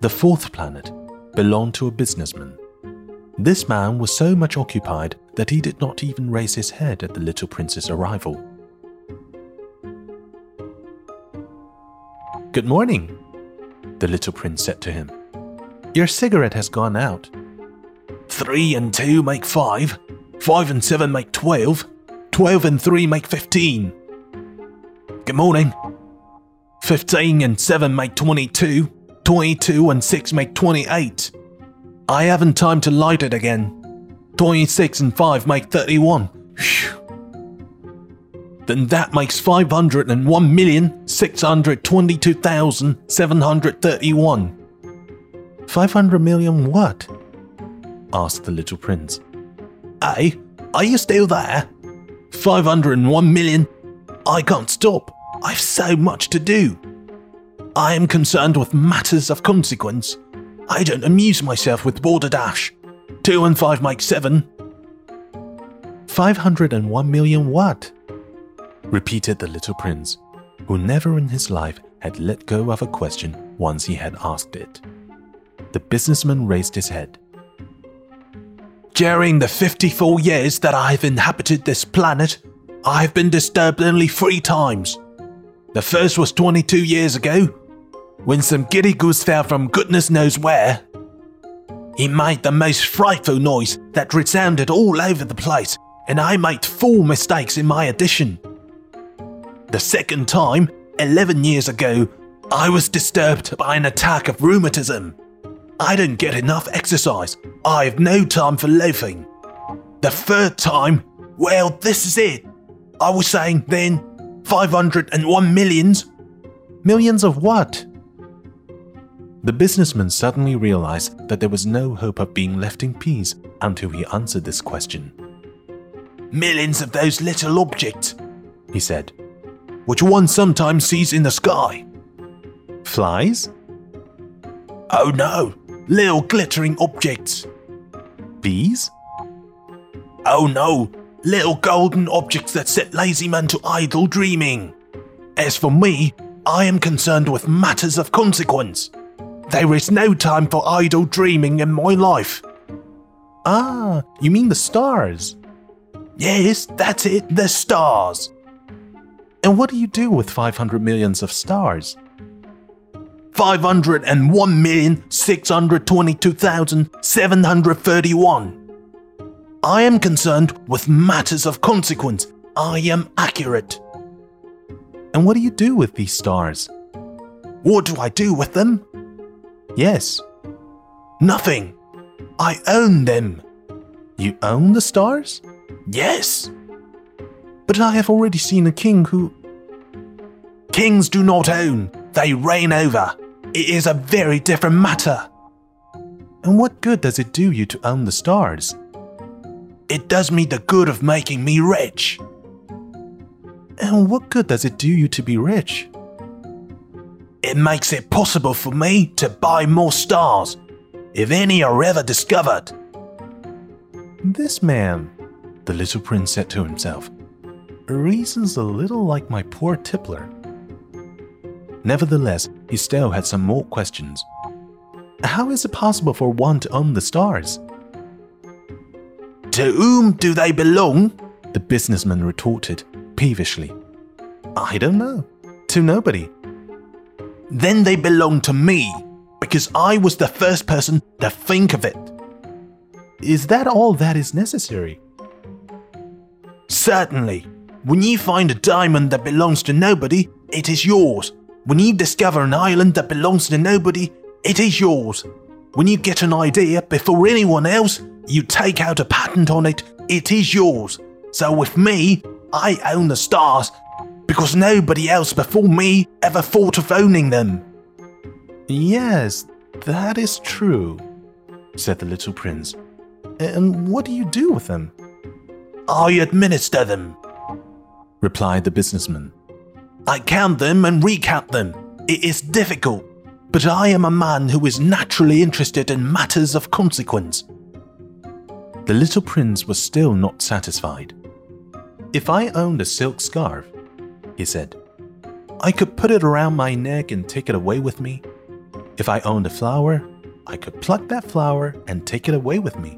The fourth planet belonged to a businessman. This man was so much occupied that he did not even raise his head at the little prince's arrival. Good morning, the little prince said to him. Your cigarette has gone out. Three and two make five, five and seven make twelve, twelve and three make fifteen. Good morning. Fifteen and seven make twenty two, 22 and 6 make 28. I haven't time to light it again. 26 and 5 make 31. Then that makes 501,622,731. 500 million what? asked the little prince. Hey, are you still there? 501 million? I can't stop. I've so much to do. I am concerned with matters of consequence. I don't amuse myself with balderdash. Two and five make seven. 501 million what? repeated the little prince, who never in his life had let go of a question once he had asked it. The businessman raised his head. During the 54 years that I've inhabited this planet, I've been disturbed only three times. The first was 22 years ago, when some giddy goose fell from goodness knows where. He made the most frightful noise that resounded all over the place, and I made four mistakes in my addition. The second time, 11 years ago, I was disturbed by an attack of rheumatism. I don't get enough exercise. I have no time for loafing. The third time, well, this is it. I was saying then 501 millions. Millions of what? The businessman suddenly realized that there was no hope of being left in peace until he answered this question. Millions of those little objects, he said, which one sometimes sees in the sky. Flies? Oh no, little glittering objects. Bees? Oh no, little golden objects that set lazy men to idle dreaming. As for me, I am concerned with matters of consequence. There is no time for idle dreaming in my life. Ah, you mean the stars? Yes, that's it, the stars. And what do you do with 500 millions of stars? 501,622,731. I am concerned with matters of consequence. I am accurate. And what do you do with these stars? What do I do with them? Yes. Nothing. I own them. You own the stars? Yes. But I have already seen a king who. Kings do not own, they reign over. It is a very different matter. And what good does it do you to own the stars? It does me the good of making me rich. And what good does it do you to be rich? It makes it possible for me to buy more stars, if any are ever discovered. This man, the little prince said to himself, reasons a little like my poor tippler. Nevertheless, he still had some more questions. How is it possible for one to own the stars? To whom do they belong? The businessman retorted peevishly. I don't know. To nobody. Then they belong to me, because I was the first person to think of it. Is that all that is necessary? Certainly. When you find a diamond that belongs to nobody, it is yours. When you discover an island that belongs to nobody, it is yours. When you get an idea before anyone else, you take out a patent on it, it is yours. So with me, I own the stars because nobody else before me ever thought of owning them. Yes, that is true, said the little prince. And what do you do with them? I administer them, replied the businessman. I count them and recount them. It is difficult, but I am a man who is naturally interested in matters of consequence. The little prince was still not satisfied. If I owned a silk scarf, he said, I could put it around my neck and take it away with me. If I owned a flower, I could pluck that flower and take it away with me.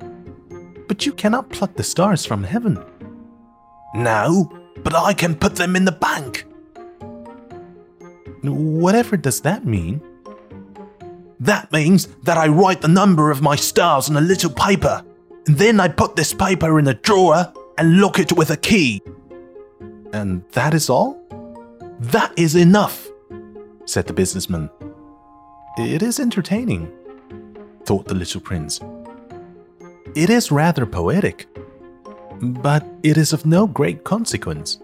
But you cannot pluck the stars from heaven. No, but I can put them in the bank. Whatever does that mean? That means that I write the number of my stars on a little paper. And then I put this paper in a drawer and lock it with a key. And that is all? That is enough, said the businessman. It is entertaining, thought the little prince. It is rather poetic, but it is of no great consequence.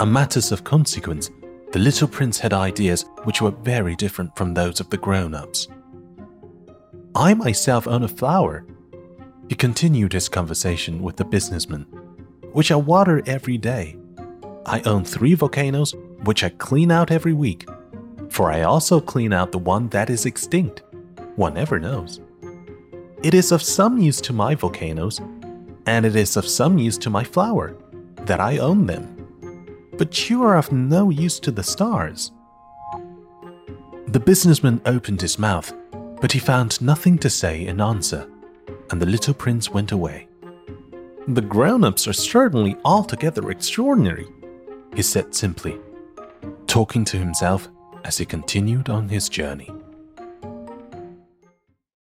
On matters of consequence, the little prince had ideas which were very different from those of the grown ups. I myself own a flower. He continued his conversation with the businessman, which I water every day. I own three volcanoes, which I clean out every week, for I also clean out the one that is extinct. One never knows. It is of some use to my volcanoes, and it is of some use to my flower, that I own them. But you are of no use to the stars. The businessman opened his mouth, but he found nothing to say in answer, and the little prince went away. The grown ups are certainly altogether extraordinary, he said simply, talking to himself as he continued on his journey.